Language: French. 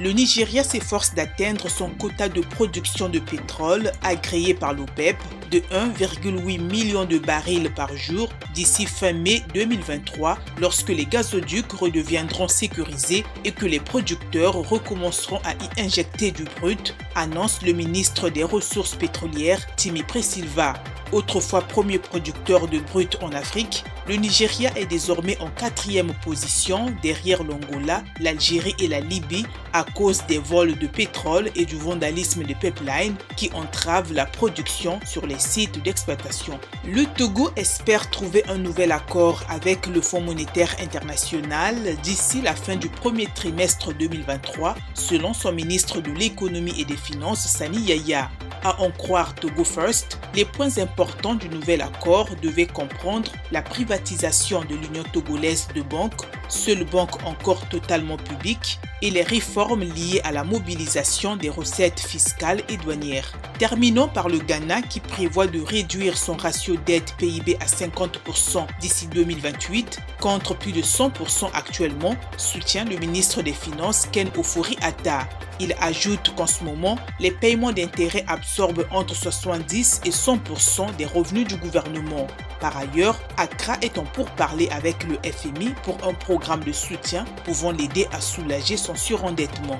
le Nigeria s'efforce d'atteindre son quota de production de pétrole agréé par l'OPEP de 1,8 million de barils par jour d'ici fin mai 2023 lorsque les gazoducs redeviendront sécurisés et que les producteurs recommenceront à y injecter du brut, annonce le ministre des Ressources pétrolières Timi Presilva. Autrefois premier producteur de brut en Afrique, le Nigeria est désormais en quatrième position derrière l'Angola, l'Algérie et la Libye à cause des vols de pétrole et du vandalisme des pipelines qui entravent la production sur les sites d'exploitation. Le Togo espère trouver un nouvel accord avec le Fonds monétaire international d'ici la fin du premier trimestre 2023, selon son ministre de l'économie et des finances Sani Yaya. À en croire Togo First, les points importants du nouvel accord devaient comprendre la privatisation de l'Union togolaise de banques, seule banque encore totalement publique, et les réformes liées à la mobilisation des recettes fiscales et douanières. Terminons par le Ghana qui prévoit de réduire son ratio dette PIB à 50% d'ici 2028 contre plus de 100% actuellement, soutient le ministre des Finances Ken Ofori Atta. Il ajoute qu'en ce moment, les paiements d'intérêts absorbent entre 70 et 100% des revenus du gouvernement. Par ailleurs, Accra est en pourparler avec le FMI pour un programme de soutien pouvant l'aider à soulager son surendettement.